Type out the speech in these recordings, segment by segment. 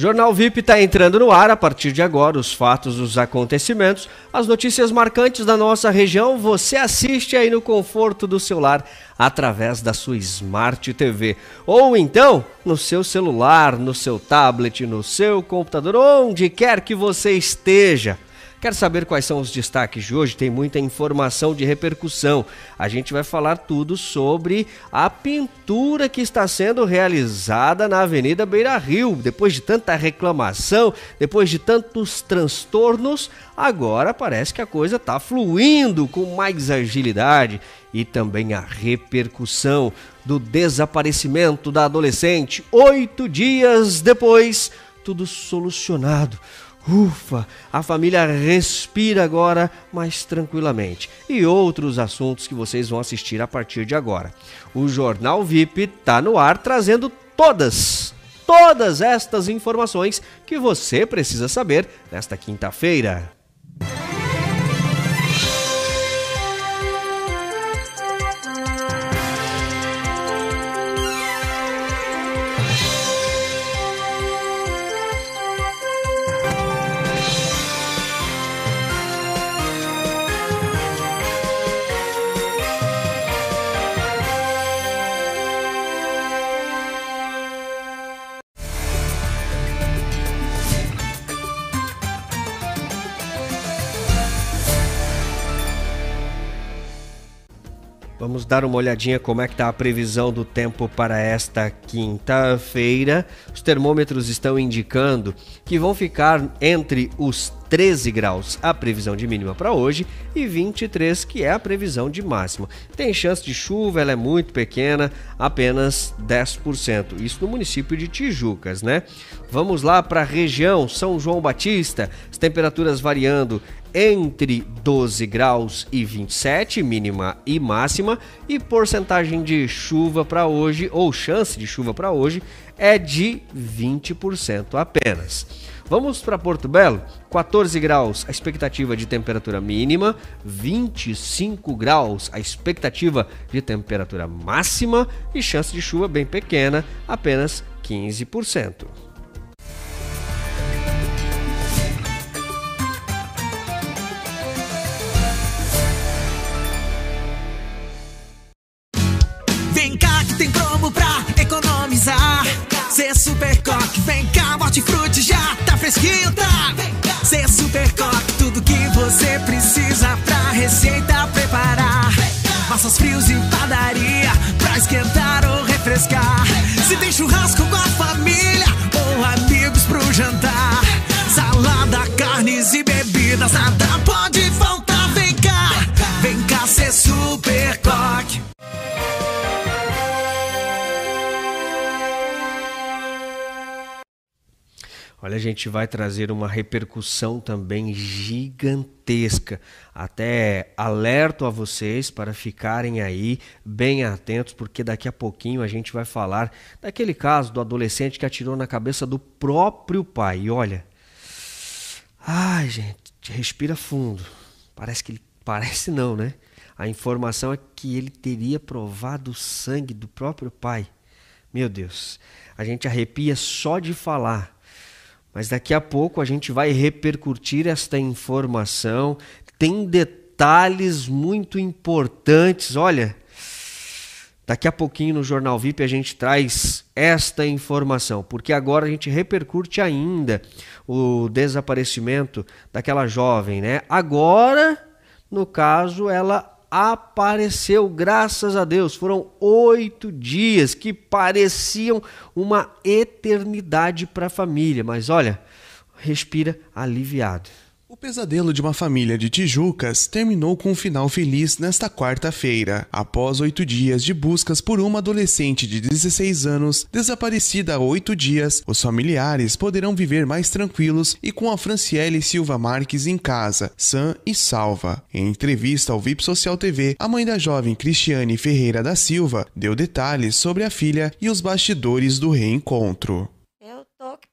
Jornal VIP está entrando no ar a partir de agora. Os fatos, os acontecimentos, as notícias marcantes da nossa região. Você assiste aí no conforto do seu lar através da sua Smart TV. Ou então no seu celular, no seu tablet, no seu computador, onde quer que você esteja. Quer saber quais são os destaques de hoje? Tem muita informação de repercussão. A gente vai falar tudo sobre a pintura que está sendo realizada na Avenida Beira Rio. Depois de tanta reclamação, depois de tantos transtornos, agora parece que a coisa está fluindo com mais agilidade e também a repercussão do desaparecimento da adolescente. Oito dias depois, tudo solucionado Ufa, a família respira agora mais tranquilamente. E outros assuntos que vocês vão assistir a partir de agora. O Jornal VIP está no ar trazendo todas, todas estas informações que você precisa saber nesta quinta-feira. Dar uma olhadinha como é que está a previsão do tempo para esta quinta-feira. Os termômetros estão indicando que vão ficar entre os 13 graus a previsão de mínima para hoje e 23 que é a previsão de máxima. Tem chance de chuva, ela é muito pequena, apenas 10%. Isso no município de Tijucas, né? Vamos lá para a região São João Batista, as temperaturas variando entre 12 graus e 27, mínima e máxima, e porcentagem de chuva para hoje, ou chance de chuva para hoje, é de 20% apenas. Vamos para Porto Belo, 14 graus a expectativa de temperatura mínima, 25 graus a expectativa de temperatura máxima e chance de chuva bem pequena, apenas 15%. Já tá tá? Cê super coque, tudo que você precisa pra receita preparar. Massas frios e padaria pra esquentar ou refrescar. Se tem churrasco Olha, a gente vai trazer uma repercussão também gigantesca. Até alerto a vocês para ficarem aí bem atentos, porque daqui a pouquinho a gente vai falar daquele caso do adolescente que atirou na cabeça do próprio pai. E olha, ai, gente, respira fundo. Parece que ele parece não, né? A informação é que ele teria provado o sangue do próprio pai. Meu Deus, a gente arrepia só de falar. Mas daqui a pouco a gente vai repercutir esta informação. Tem detalhes muito importantes. Olha, daqui a pouquinho no Jornal VIP a gente traz esta informação, porque agora a gente repercute ainda o desaparecimento daquela jovem, né? Agora, no caso, ela apareceu, graças a Deus. Foram oito dias que pareciam uma eternidade para a família, mas olha, respira aliviado. O pesadelo de uma família de Tijucas terminou com um final feliz nesta quarta-feira. Após oito dias de buscas por uma adolescente de 16 anos desaparecida há oito dias, os familiares poderão viver mais tranquilos e com a Franciele Silva Marques em casa, sã e salva. Em entrevista ao VIP Social TV, a mãe da jovem Cristiane Ferreira da Silva deu detalhes sobre a filha e os bastidores do reencontro.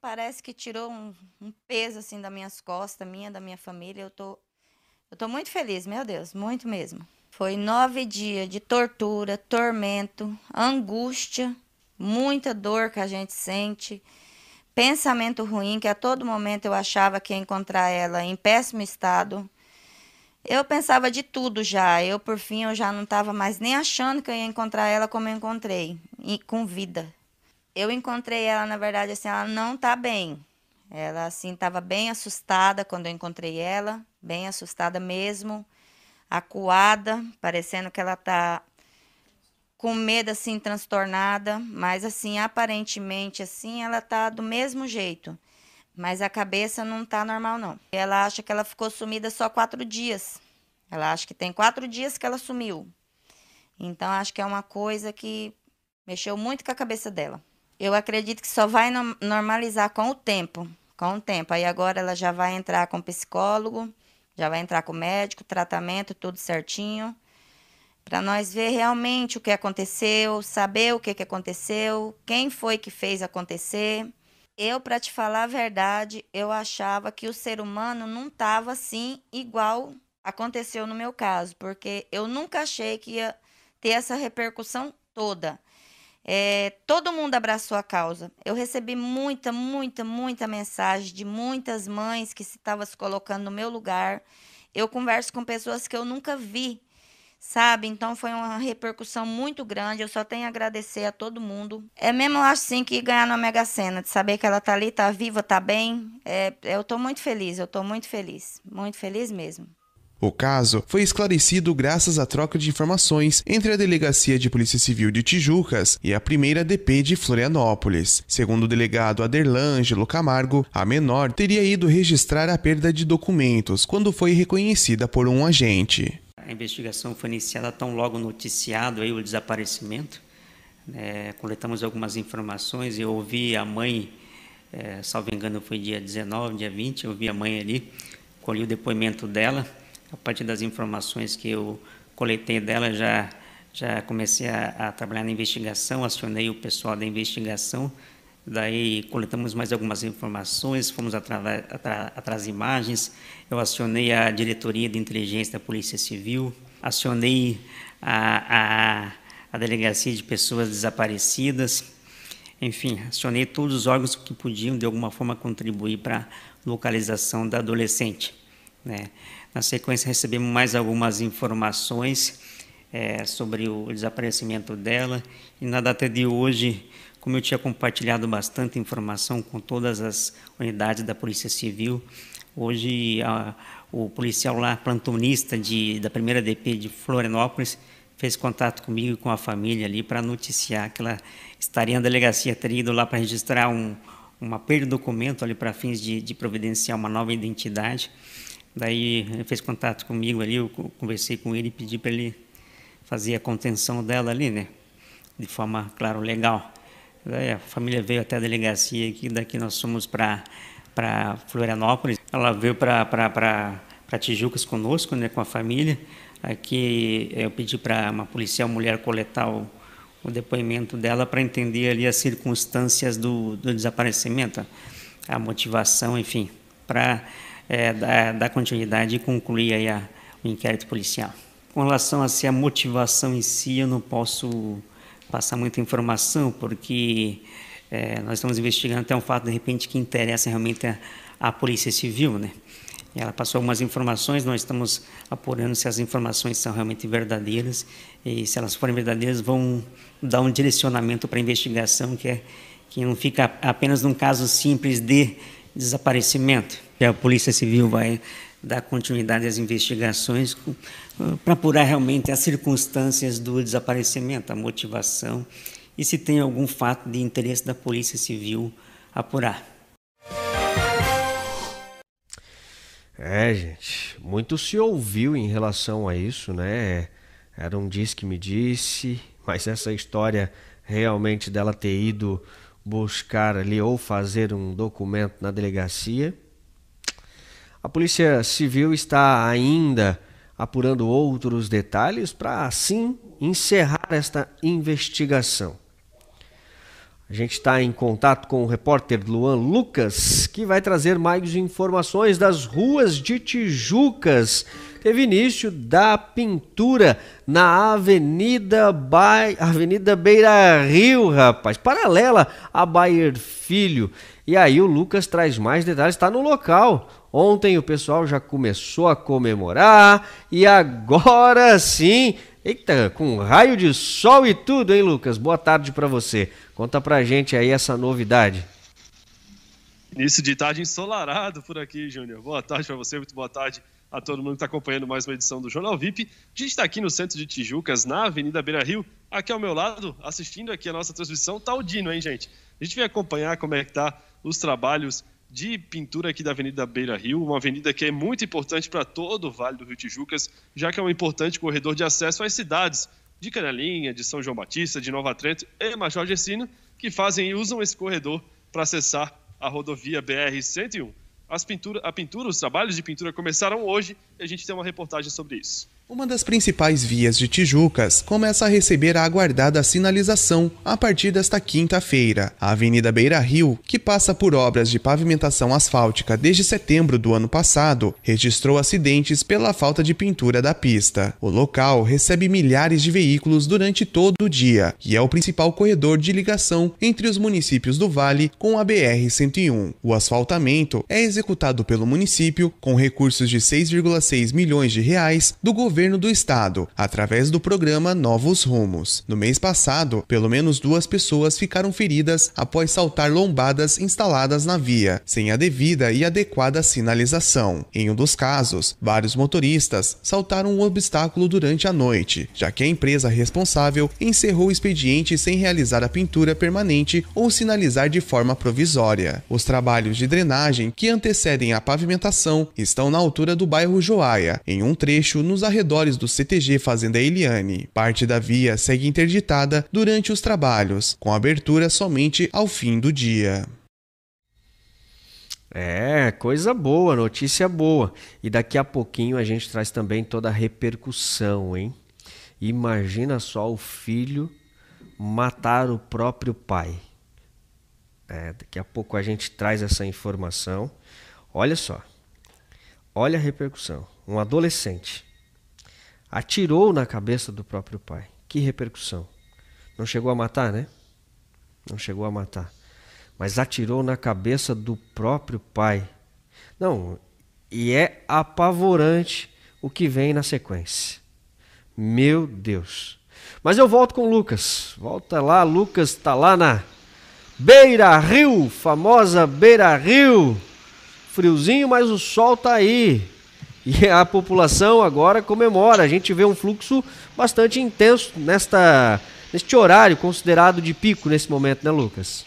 Parece que tirou um, um peso assim das minhas costas, minha, da minha família. Eu tô, eu tô muito feliz, meu Deus, muito mesmo. Foi nove dias de tortura, tormento, angústia, muita dor que a gente sente pensamento ruim, que a todo momento eu achava que ia encontrar ela em péssimo estado. Eu pensava de tudo já. Eu, por fim, eu já não estava mais nem achando que eu ia encontrar ela como eu encontrei, e com vida. Eu encontrei ela, na verdade, assim, ela não tá bem. Ela, assim, estava bem assustada quando eu encontrei ela, bem assustada mesmo, acuada, parecendo que ela tá com medo, assim, transtornada, mas, assim, aparentemente, assim, ela tá do mesmo jeito. Mas a cabeça não tá normal, não. Ela acha que ela ficou sumida só quatro dias. Ela acha que tem quatro dias que ela sumiu. Então, acho que é uma coisa que mexeu muito com a cabeça dela. Eu acredito que só vai normalizar com o tempo. Com o tempo. Aí agora ela já vai entrar com psicólogo, já vai entrar com médico, tratamento, tudo certinho. Para nós ver realmente o que aconteceu, saber o que, que aconteceu, quem foi que fez acontecer. Eu, para te falar a verdade, eu achava que o ser humano não estava assim igual aconteceu no meu caso, porque eu nunca achei que ia ter essa repercussão toda. É, todo mundo abraçou a causa. Eu recebi muita, muita, muita mensagem de muitas mães que estavam se colocando no meu lugar. Eu converso com pessoas que eu nunca vi sabe? Então foi uma repercussão muito grande. Eu só tenho a agradecer a todo mundo. É mesmo assim que ganhar na Mega Sena, de saber que ela tá ali, tá viva, tá bem. É, eu tô muito feliz, eu tô muito feliz, muito feliz mesmo. O caso foi esclarecido graças à troca de informações entre a Delegacia de Polícia Civil de Tijucas e a primeira DP de Florianópolis. Segundo o delegado Aderlângelo Camargo, a menor teria ido registrar a perda de documentos quando foi reconhecida por um agente a investigação foi iniciada tão logo noticiado aí o desaparecimento. É, coletamos algumas informações, eu ouvi a mãe, é, salvo engano foi dia 19, dia 20, eu ouvi a mãe ali, colhi o depoimento dela. A partir das informações que eu coletei dela, já, já comecei a, a trabalhar na investigação, acionei o pessoal da investigação, Daí coletamos mais algumas informações, fomos atrás, atrás imagens. Eu acionei a diretoria de inteligência da Polícia Civil, acionei a, a, a delegacia de pessoas desaparecidas. Enfim, acionei todos os órgãos que podiam de alguma forma contribuir para a localização da adolescente. Né? Na sequência, recebemos mais algumas informações é, sobre o desaparecimento dela e na data de hoje como eu tinha compartilhado bastante informação com todas as unidades da Polícia Civil, hoje a, o policial lá, plantonista de, da primeira DP de Florianópolis, fez contato comigo e com a família ali para noticiar que ela estaria na delegacia, teria ido lá para registrar um, uma perda de documento ali para fins de, de providenciar uma nova identidade. Daí ele fez contato comigo ali, eu conversei com ele e pedi para ele fazer a contenção dela ali, né? De forma, claro, legal. Daí a família veio até a delegacia aqui, daqui nós fomos para Florianópolis. Ela veio para Tijucas conosco, né, com a família. Aqui eu pedi para uma policial mulher coletar o, o depoimento dela para entender ali as circunstâncias do, do desaparecimento, a motivação, enfim, para é, dar, dar, continuidade e concluir aí a, o inquérito policial. Com relação a se a motivação em si, eu não posso passar muita informação, porque é, nós estamos investigando até um fato, de repente, que interessa realmente a, a Polícia Civil, né? Ela passou algumas informações, nós estamos apurando se as informações são realmente verdadeiras e se elas forem verdadeiras vão dar um direcionamento para a investigação que é que não fica apenas num caso simples de desaparecimento. A Polícia Civil vai dar continuidade às investigações para apurar realmente as circunstâncias do desaparecimento, a motivação e se tem algum fato de interesse da Polícia Civil apurar. É, gente, muito se ouviu em relação a isso, né? Era um diz que me disse, mas essa história realmente dela ter ido buscar ali ou fazer um documento na delegacia a Polícia Civil está ainda apurando outros detalhes para assim encerrar esta investigação. A gente está em contato com o repórter Luan Lucas, que vai trazer mais informações das ruas de Tijucas. Teve início da pintura na Avenida, ba... Avenida Beira Rio, rapaz, paralela a Bayer Filho. E aí o Lucas traz mais detalhes, está no local. Ontem o pessoal já começou a comemorar e agora sim, eita, com raio de sol e tudo, hein, Lucas? Boa tarde para você. Conta pra gente aí essa novidade. Início de tarde ensolarado por aqui, Júnior. Boa tarde para você, muito boa tarde a todo mundo que está acompanhando mais uma edição do Jornal VIP. A gente está aqui no centro de Tijucas, na Avenida Beira Rio. Aqui ao meu lado, assistindo aqui a nossa transmissão, está o Dino, hein, gente? A gente vem acompanhar como é que tá os trabalhos de pintura aqui da Avenida Beira Rio, uma avenida que é muito importante para todo o Vale do Rio Tijucas, já que é um importante corredor de acesso às cidades de Canelinha, de São João Batista, de Nova Trento e Major Gessino, que fazem e usam esse corredor para acessar a rodovia BR-101. As pintura, a pintura, os trabalhos de pintura começaram hoje e a gente tem uma reportagem sobre isso. Uma das principais vias de Tijucas começa a receber a aguardada sinalização a partir desta quinta-feira. A Avenida Beira Rio, que passa por obras de pavimentação asfáltica desde setembro do ano passado, registrou acidentes pela falta de pintura da pista. O local recebe milhares de veículos durante todo o dia e é o principal corredor de ligação entre os municípios do Vale com a BR-101. O asfaltamento é executado pelo município com recursos de 6,6 milhões de reais do governo governo do estado, através do programa Novos Rumos. No mês passado, pelo menos duas pessoas ficaram feridas após saltar lombadas instaladas na via, sem a devida e adequada sinalização. Em um dos casos, vários motoristas saltaram um obstáculo durante a noite, já que a empresa responsável encerrou o expediente sem realizar a pintura permanente ou sinalizar de forma provisória. Os trabalhos de drenagem que antecedem a pavimentação estão na altura do bairro Joaia, em um trecho nos arredores arredores do CTG Fazenda Eliane. Parte da via segue interditada durante os trabalhos, com abertura somente ao fim do dia. É, coisa boa, notícia boa. E daqui a pouquinho a gente traz também toda a repercussão, hein? Imagina só o filho matar o próprio pai. É, daqui a pouco a gente traz essa informação. Olha só. Olha a repercussão. Um adolescente atirou na cabeça do próprio pai. Que repercussão. Não chegou a matar, né? Não chegou a matar. Mas atirou na cabeça do próprio pai. Não, e é apavorante o que vem na sequência. Meu Deus. Mas eu volto com Lucas. Volta lá, Lucas está lá na Beira Rio, famosa Beira Rio. Friozinho, mas o sol tá aí. E a população agora comemora. A gente vê um fluxo bastante intenso nesta, neste horário considerado de pico nesse momento, né, Lucas?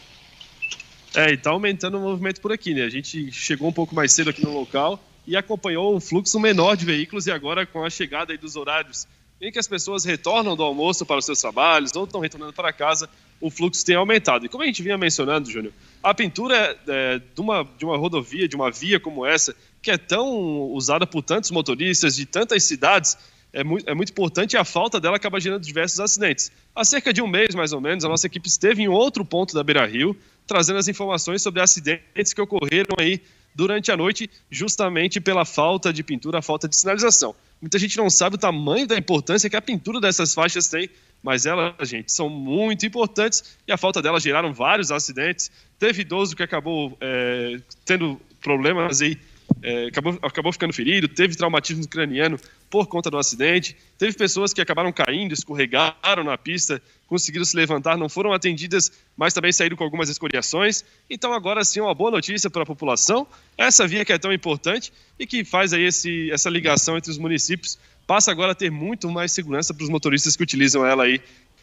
É, e tá aumentando o movimento por aqui, né? A gente chegou um pouco mais cedo aqui no local e acompanhou um fluxo menor de veículos e agora com a chegada dos horários em que as pessoas retornam do almoço para os seus trabalhos ou estão retornando para casa, o fluxo tem aumentado. E como a gente vinha mencionando, Júnior, a pintura é, de, uma, de uma rodovia, de uma via como essa, que é tão usada por tantos motoristas de tantas cidades, é muito, é muito importante e a falta dela acaba gerando diversos acidentes. Há cerca de um mês, mais ou menos, a nossa equipe esteve em outro ponto da Beira Rio, trazendo as informações sobre acidentes que ocorreram aí durante a noite, justamente pela falta de pintura, a falta de sinalização. Muita gente não sabe o tamanho da importância que a pintura dessas faixas tem, mas elas, gente, são muito importantes e a falta delas geraram vários acidentes. Teve idoso que acabou é, tendo problemas aí é, acabou, acabou ficando ferido, teve traumatismo craniano por conta do acidente, teve pessoas que acabaram caindo, escorregaram na pista, conseguiram se levantar, não foram atendidas, mas também saíram com algumas escoriações. Então agora sim uma boa notícia para a população, essa via que é tão importante e que faz aí esse, essa ligação entre os municípios, passa agora a ter muito mais segurança para os motoristas que utilizam ela aí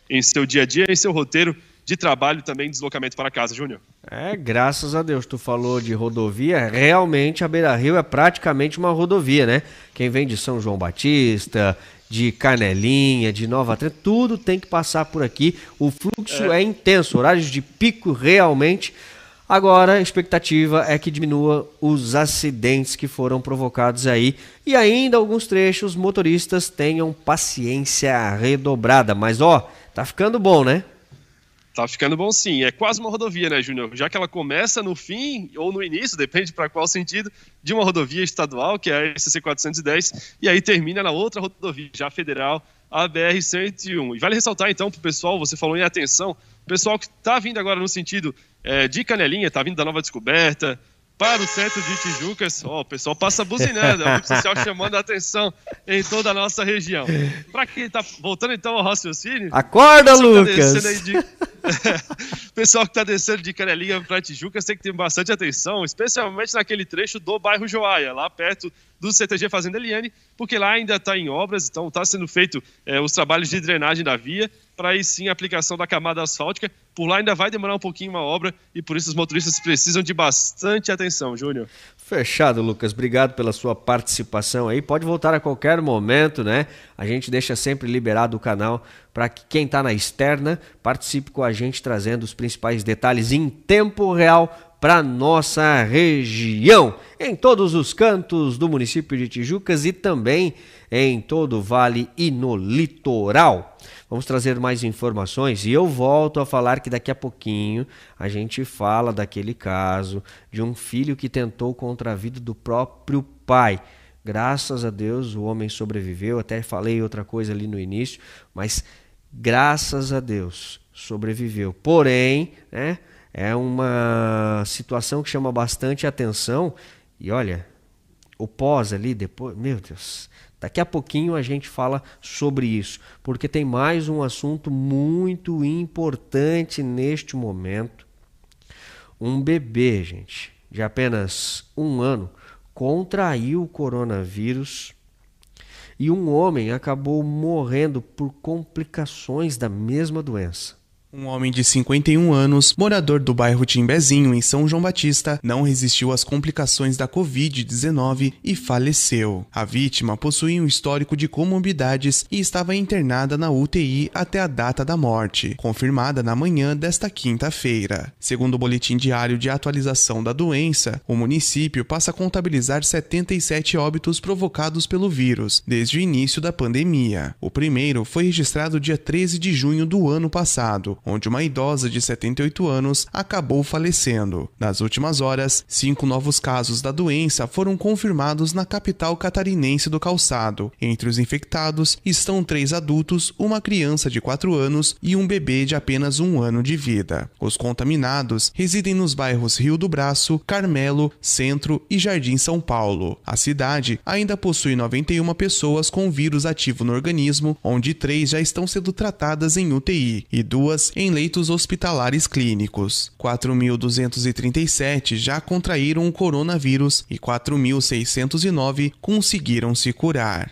em seu dia a dia, em seu roteiro de trabalho também deslocamento para casa, Júnior. É, graças a Deus, tu falou de rodovia, realmente a Beira Rio é praticamente uma rodovia, né? Quem vem de São João Batista, de Canelinha, de Nova Trento, tudo tem que passar por aqui. O fluxo é, é intenso, horários de pico realmente. Agora, a expectativa é que diminua os acidentes que foram provocados aí e ainda alguns trechos motoristas tenham paciência redobrada. Mas ó, tá ficando bom, né? Tá ficando bom sim. É quase uma rodovia, né, Júnior? Já que ela começa no fim ou no início, depende para qual sentido, de uma rodovia estadual, que é a SC 410, e aí termina na outra rodovia, já federal, a BR-101. E vale ressaltar, então, para o pessoal, você falou em atenção, o pessoal que está vindo agora no sentido é, de Canelinha, está vindo da Nova Descoberta, para o centro de Tijucas. Oh, o pessoal passa buzinando, é o social chamando a atenção em toda a nossa região. Para quem está voltando então ao raciocínio. Acorda, tá Lucas! Tá de... pessoal que está descendo de Canelinha para Tijucas tem que ter bastante atenção, especialmente naquele trecho do bairro Joaia, lá perto do CTG Fazenda Eliane, porque lá ainda está em obras, então está sendo feito é, os trabalhos de drenagem da via, para aí sim a aplicação da camada asfáltica. Por lá ainda vai demorar um pouquinho uma obra e por isso os motoristas precisam de bastante atenção, Júnior. Fechado, Lucas. Obrigado pela sua participação aí. Pode voltar a qualquer momento, né? A gente deixa sempre liberado o canal para que quem está na externa participe com a gente trazendo os principais detalhes em tempo real para nossa região, em todos os cantos do município de Tijucas e também em todo o vale e no litoral. Vamos trazer mais informações e eu volto a falar que daqui a pouquinho a gente fala daquele caso de um filho que tentou contra a vida do próprio pai. Graças a Deus o homem sobreviveu, até falei outra coisa ali no início, mas graças a Deus sobreviveu. Porém, né? é uma situação que chama bastante atenção. E olha, o pós ali depois, meu Deus, daqui a pouquinho a gente fala sobre isso, porque tem mais um assunto muito importante neste momento. Um bebê, gente, de apenas um ano, contraiu o coronavírus e um homem acabou morrendo por complicações da mesma doença. Um homem de 51 anos, morador do bairro Timbezinho, em São João Batista, não resistiu às complicações da Covid-19 e faleceu. A vítima possuía um histórico de comorbidades e estava internada na UTI até a data da morte, confirmada na manhã desta quinta-feira. Segundo o boletim diário de atualização da doença, o município passa a contabilizar 77 óbitos provocados pelo vírus desde o início da pandemia. O primeiro foi registrado dia 13 de junho do ano passado, onde uma idosa de 78 anos acabou falecendo. Nas últimas horas, cinco novos casos da doença foram confirmados na capital catarinense do calçado. Entre os infectados estão três adultos, uma criança de 4 anos e um bebê de apenas um ano de vida. Os contaminados residem nos bairros Rio do Braço, Carmelo, Centro e Jardim São Paulo. A cidade ainda possui 91 pessoas com vírus ativo no organismo, onde três já estão sendo tratadas em UTI e duas em leitos hospitalares clínicos. 4.237 já contraíram o coronavírus e 4.609 conseguiram se curar.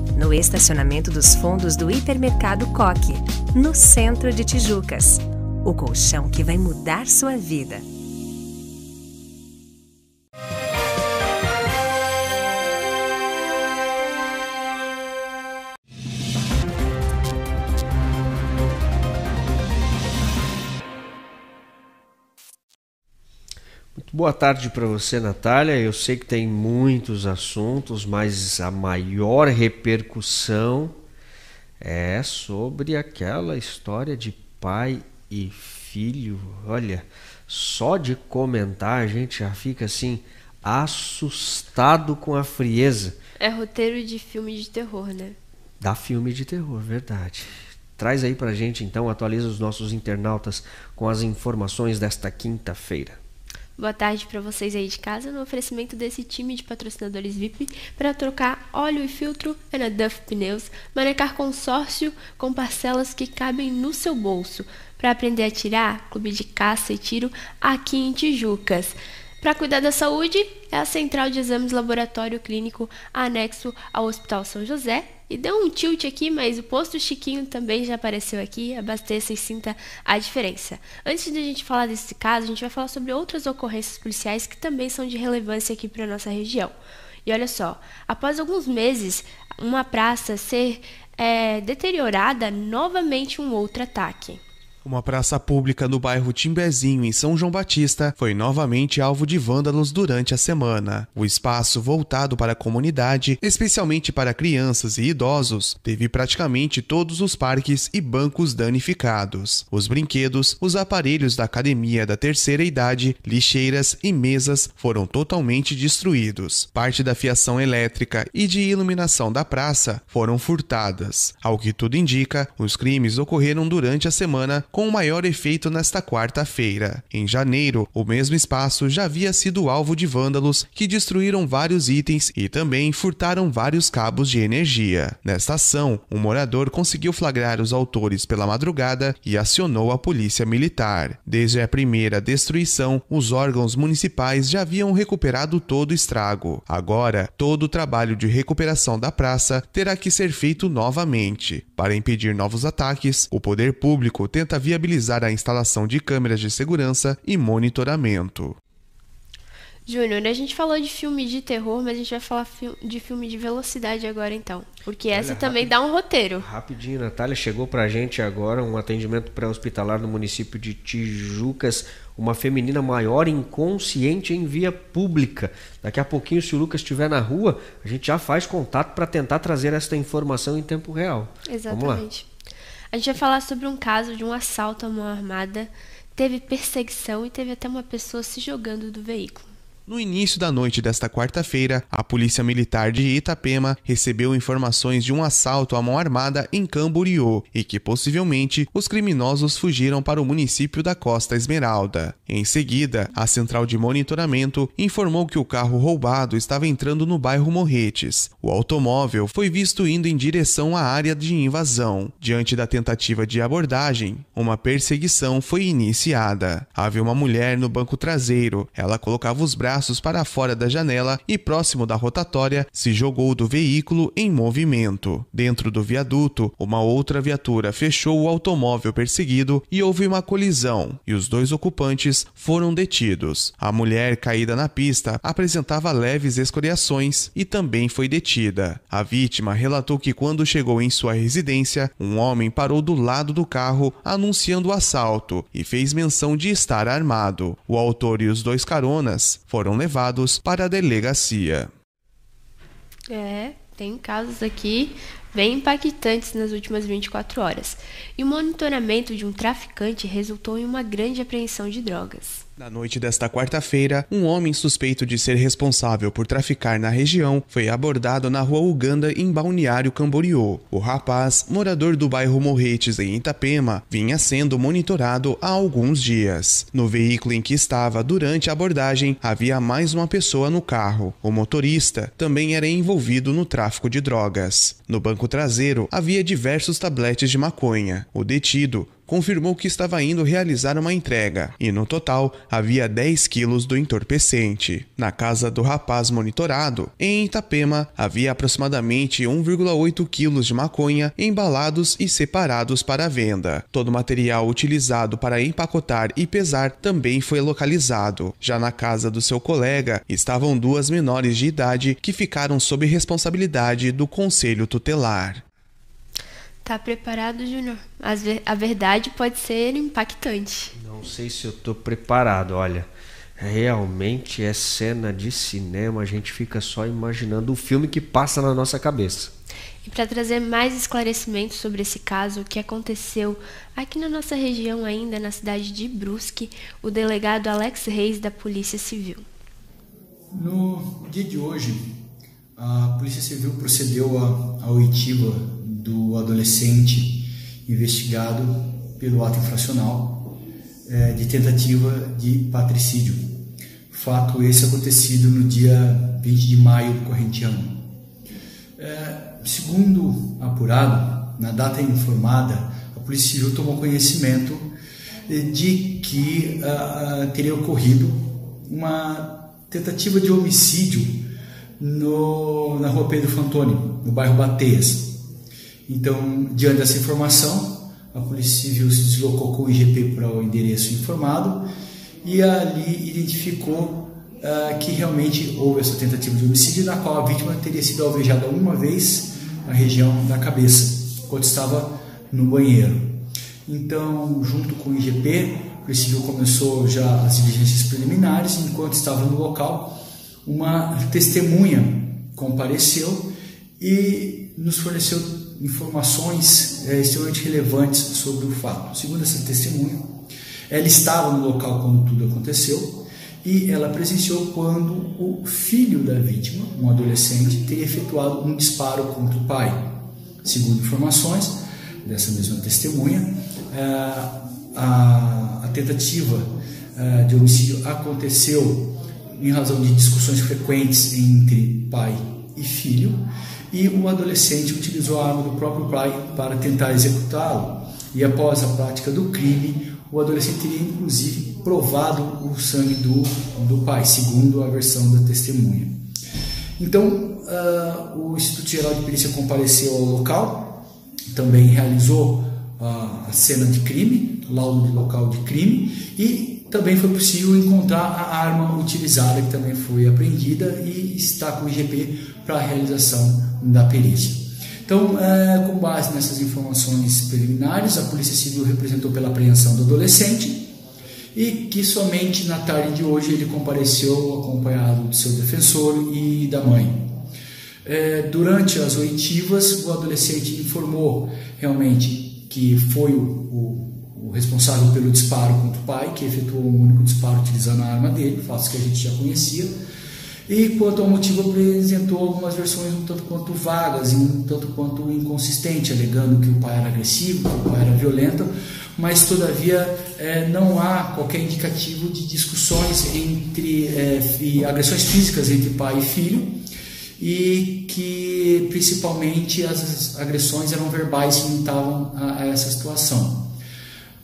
No estacionamento dos fundos do Hipermercado Coque, no centro de Tijucas. O colchão que vai mudar sua vida. Boa tarde para você, Natália. Eu sei que tem muitos assuntos, mas a maior repercussão é sobre aquela história de pai e filho. Olha, só de comentar a gente já fica assim assustado com a frieza. É roteiro de filme de terror, né? Da filme de terror, verdade. Traz aí pra gente então, atualiza os nossos internautas com as informações desta quinta-feira. Boa tarde para vocês aí de casa no oferecimento desse time de patrocinadores VIP para trocar óleo e filtro é na Duff Pneus, manecar consórcio com parcelas que cabem no seu bolso. Para aprender a tirar, clube de caça e tiro aqui em Tijucas. Para cuidar da saúde, é a Central de Exames Laboratório Clínico anexo ao Hospital São José. E deu um tilt aqui, mas o posto Chiquinho também já apareceu aqui. Abasteça e sinta a diferença. Antes de a gente falar desse caso, a gente vai falar sobre outras ocorrências policiais que também são de relevância aqui para nossa região. E olha só, após alguns meses, uma praça ser é, deteriorada, novamente um outro ataque. Uma praça pública no bairro Timbezinho, em São João Batista, foi novamente alvo de vândalos durante a semana. O espaço voltado para a comunidade, especialmente para crianças e idosos, teve praticamente todos os parques e bancos danificados. Os brinquedos, os aparelhos da academia da terceira idade, lixeiras e mesas foram totalmente destruídos. Parte da fiação elétrica e de iluminação da praça foram furtadas. Ao que tudo indica, os crimes ocorreram durante a semana com maior efeito nesta quarta-feira. Em janeiro, o mesmo espaço já havia sido alvo de vândalos que destruíram vários itens e também furtaram vários cabos de energia. Nesta ação, um morador conseguiu flagrar os autores pela madrugada e acionou a polícia militar. Desde a primeira destruição, os órgãos municipais já haviam recuperado todo o estrago. Agora, todo o trabalho de recuperação da praça terá que ser feito novamente. Para impedir novos ataques, o poder público tenta viabilizar a instalação de câmeras de segurança e monitoramento. Júnior, a gente falou de filme de terror, mas a gente vai falar de filme de velocidade agora então. Porque Olha, essa também dá um roteiro. Rapidinho, Natália, chegou pra gente agora um atendimento pré-hospitalar no município de Tijucas. Uma feminina maior inconsciente em via pública. Daqui a pouquinho, se o Lucas estiver na rua, a gente já faz contato para tentar trazer esta informação em tempo real. Exatamente. A gente vai falar sobre um caso de um assalto à mão armada. Teve perseguição e teve até uma pessoa se jogando do veículo. No início da noite desta quarta-feira, a Polícia Militar de Itapema recebeu informações de um assalto à mão armada em Camboriú e que possivelmente os criminosos fugiram para o município da Costa Esmeralda. Em seguida, a central de monitoramento informou que o carro roubado estava entrando no bairro Morretes. O automóvel foi visto indo em direção à área de invasão. Diante da tentativa de abordagem, uma perseguição foi iniciada. Havia uma mulher no banco traseiro. Ela colocava os braços braços para fora da janela e, próximo da rotatória, se jogou do veículo em movimento. Dentro do viaduto, uma outra viatura fechou o automóvel perseguido e houve uma colisão, e os dois ocupantes foram detidos. A mulher caída na pista apresentava leves escoriações e também foi detida. A vítima relatou que quando chegou em sua residência, um homem parou do lado do carro anunciando o assalto e fez menção de estar armado. O autor e os dois caronas foram foram levados para a delegacia. É, tem casos aqui bem impactantes nas últimas 24 horas. E o monitoramento de um traficante resultou em uma grande apreensão de drogas. Na noite desta quarta-feira, um homem suspeito de ser responsável por traficar na região foi abordado na rua Uganda, em Balneário Camboriú. O rapaz, morador do bairro Morretes, em Itapema, vinha sendo monitorado há alguns dias. No veículo em que estava durante a abordagem, havia mais uma pessoa no carro. O motorista também era envolvido no tráfico de drogas. No banco traseiro havia diversos tabletes de maconha. O detido confirmou que estava indo realizar uma entrega e, no total, havia 10 quilos do entorpecente. Na casa do rapaz monitorado, em Itapema, havia aproximadamente 1,8 quilos de maconha embalados e separados para venda. Todo o material utilizado para empacotar e pesar também foi localizado. Já na casa do seu colega estavam duas menores de idade que ficaram sob responsabilidade do conselho tutelar. Tá preparado, Júnior? A verdade pode ser impactante. Não sei se eu tô preparado, olha. Realmente é cena de cinema, a gente fica só imaginando o filme que passa na nossa cabeça. E para trazer mais esclarecimentos sobre esse caso que aconteceu aqui na nossa região ainda, na cidade de Brusque, o delegado Alex Reis da Polícia Civil. No dia de hoje, a Polícia Civil procedeu à oitiva do adolescente investigado pelo ato infracional é, de tentativa de patricídio. Fato esse acontecido no dia 20 de maio do corrente ano. É, segundo apurado, na data informada, a Polícia Civil tomou conhecimento de que uh, teria ocorrido uma tentativa de homicídio no, na rua Pedro Fantoni, no bairro Bateias. Então, diante dessa informação, a Polícia Civil se deslocou com o IGP para o endereço informado e ali identificou uh, que realmente houve essa tentativa de homicídio, na qual a vítima teria sido alvejada uma vez na região da cabeça, quando estava no banheiro. Então, junto com o IGP, o Polícia Civil começou já as diligências preliminares, enquanto estava no local, uma testemunha compareceu e nos forneceu informações é, extremamente relevantes sobre o fato. Segundo essa testemunha, ela estava no local quando tudo aconteceu e ela presenciou quando o filho da vítima, um adolescente, teria efetuado um disparo contra o pai. Segundo informações dessa mesma testemunha, é, a, a tentativa é, de homicídio aconteceu em razão de discussões frequentes entre pai e filho, e o adolescente utilizou a arma do próprio pai para tentar executá-lo. E após a prática do crime, o adolescente teria inclusive provado o sangue do, do pai, segundo a versão da testemunha. Então, uh, o Instituto Geral de Perícia compareceu ao local, também realizou uh, a cena de crime, laudo de local de crime, e também foi possível encontrar a arma utilizada, que também foi apreendida e está com o IGP para a realização da perícia. Então, é, com base nessas informações preliminares, a Polícia Civil representou pela apreensão do adolescente e que somente na tarde de hoje ele compareceu acompanhado do seu defensor e da mãe. É, durante as oitivas, o adolescente informou realmente que foi o, o, o, responsável pelo disparo contra o pai, que efetuou um único disparo utilizando a arma dele, fatos que a gente já conhecia e quanto ao motivo, apresentou algumas versões um tanto quanto vagas e um tanto quanto inconsistente, alegando que o pai era agressivo, que o pai era violento, mas todavia é, não há qualquer indicativo de discussões entre é, agressões físicas entre pai e filho e que principalmente as agressões eram verbais e limitavam a, a essa situação.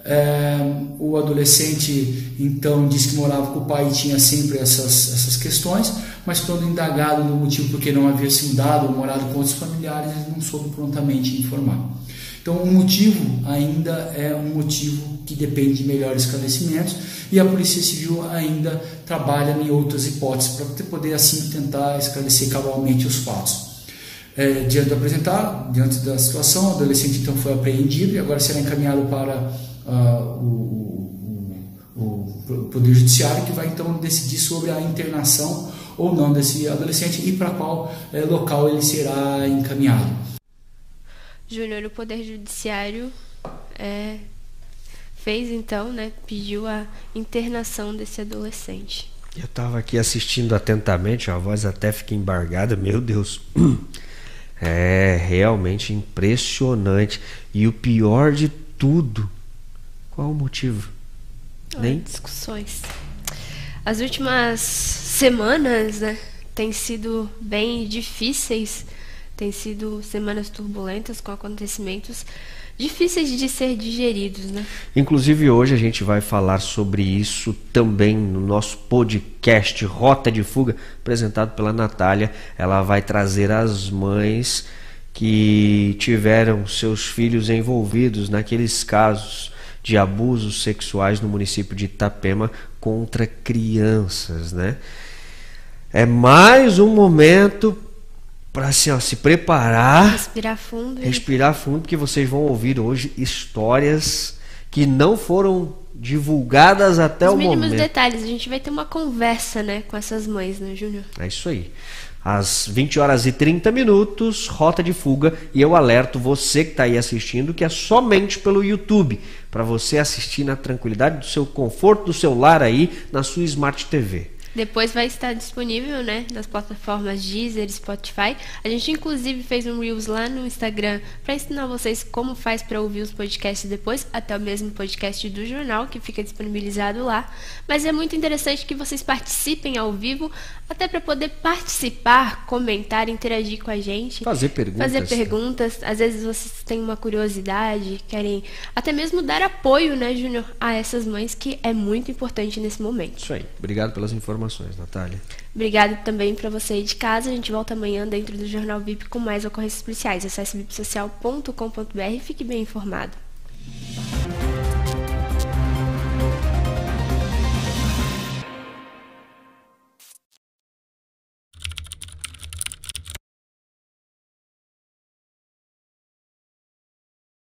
É, o adolescente então disse que morava com o pai e tinha sempre essas, essas questões, mas quando indagado no motivo por que não havia se mudado ou morado com outros familiares, ele não soube prontamente informar. Então, o motivo ainda é um motivo que depende de melhores esclarecimentos e a Polícia Civil ainda trabalha em outras hipóteses para poder assim tentar esclarecer cabalmente os fatos. É, diante do apresentado, diante da situação, o adolescente então foi apreendido e agora será encaminhado para uh, o, o, o, Poder Judiciário, que vai então decidir sobre a internação ou não desse adolescente e para qual é, local ele será encaminhado. Júnior, o Poder Judiciário é, fez então, né, pediu a internação desse adolescente. Eu estava aqui assistindo atentamente, a voz até fica embargada, meu Deus. É realmente impressionante. E o pior de tudo qual o motivo? Nem discussões. As últimas semanas, né, têm sido bem difíceis, têm sido semanas turbulentas com acontecimentos difíceis de ser digeridos, né? Inclusive hoje a gente vai falar sobre isso também no nosso podcast Rota de Fuga, apresentado pela Natália. Ela vai trazer as mães que tiveram seus filhos envolvidos naqueles casos de abusos sexuais no município de Itapema contra crianças, né? É mais um momento para assim, ó, se preparar, respirar fundo, respirar fundo, porque vocês vão ouvir hoje histórias que não foram divulgadas até Os o momento. Os mínimos detalhes, a gente vai ter uma conversa, né, com essas mães, né, Júnior? É isso aí às 20 horas e 30 minutos, Rota de Fuga, e eu alerto você que está aí assistindo que é somente pelo YouTube, para você assistir na tranquilidade do seu conforto, do seu lar aí, na sua Smart TV. Depois vai estar disponível, né, nas plataformas Deezer, Spotify. A gente inclusive fez um Reels lá no Instagram para ensinar vocês como faz para ouvir os podcasts depois, até o mesmo podcast do jornal que fica disponibilizado lá. Mas é muito interessante que vocês participem ao vivo, até para poder participar, comentar, interagir com a gente, fazer perguntas. Fazer perguntas. Às vezes vocês têm uma curiosidade, querem até mesmo dar apoio, né, Júnior, a essas mães que é muito importante nesse momento. Isso aí. Obrigado pelas informações informações, Natália. Obrigada também para você aí de casa. A gente volta amanhã dentro do Jornal VIP com mais ocorrências policiais. Acesse vipsocial.com.br e fique bem informado.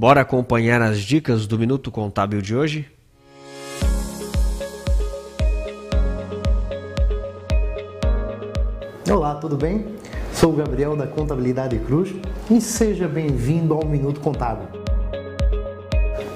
Bora acompanhar as dicas do Minuto Contábil de hoje? Olá, tudo bem? Sou o Gabriel da Contabilidade Cruz e seja bem-vindo ao Minuto Contábil.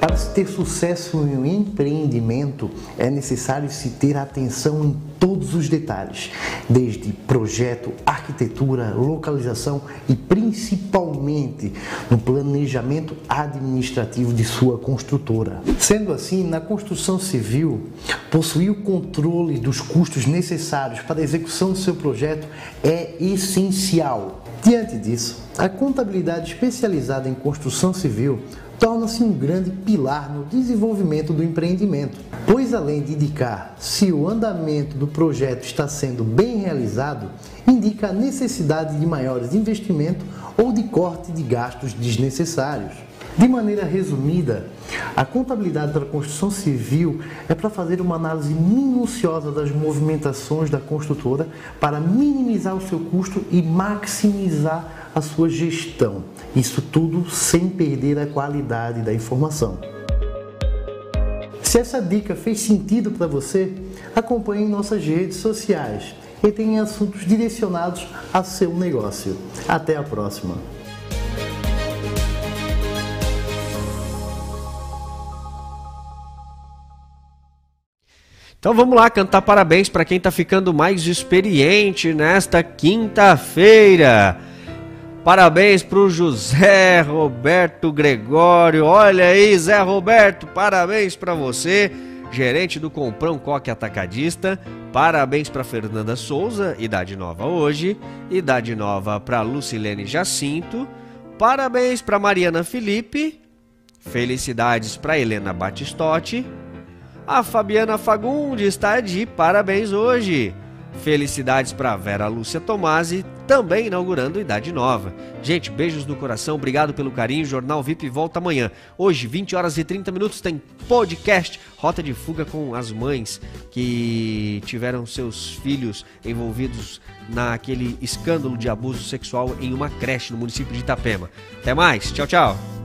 Para se ter sucesso em um empreendimento, é necessário se ter atenção em todos os detalhes, desde projeto, arquitetura, localização e principalmente no planejamento administrativo de sua construtora. Sendo assim, na construção civil, possuir o controle dos custos necessários para a execução do seu projeto é essencial. Diante disso, a contabilidade especializada em construção civil torna-se um grande pilar no desenvolvimento do empreendimento, pois além de indicar se o andamento do projeto está sendo bem realizado, indica a necessidade de maiores investimentos ou de corte de gastos desnecessários. De maneira resumida, a contabilidade para a construção civil é para fazer uma análise minuciosa das movimentações da construtora para minimizar o seu custo e maximizar a sua gestão. Isso tudo sem perder a qualidade da informação. Se essa dica fez sentido para você, acompanhe nossas redes sociais e tenha assuntos direcionados a seu negócio. Até a próxima! Então vamos lá cantar parabéns para quem está ficando mais experiente nesta quinta-feira. Parabéns para o José Roberto Gregório. Olha aí, Zé Roberto, parabéns para você, gerente do Comprão Coque Atacadista. Parabéns para Fernanda Souza, idade nova hoje. Idade nova para Lucilene Jacinto. Parabéns para Mariana Felipe. Felicidades para Helena Batistotti. A Fabiana Fagundes está de parabéns hoje. Felicidades para Vera Lúcia Tomasi, também inaugurando Idade Nova. Gente, beijos no coração, obrigado pelo carinho. Jornal VIP volta amanhã. Hoje, 20 horas e 30 minutos, tem podcast Rota de Fuga com as mães que tiveram seus filhos envolvidos naquele escândalo de abuso sexual em uma creche no município de Itapema. Até mais, tchau, tchau.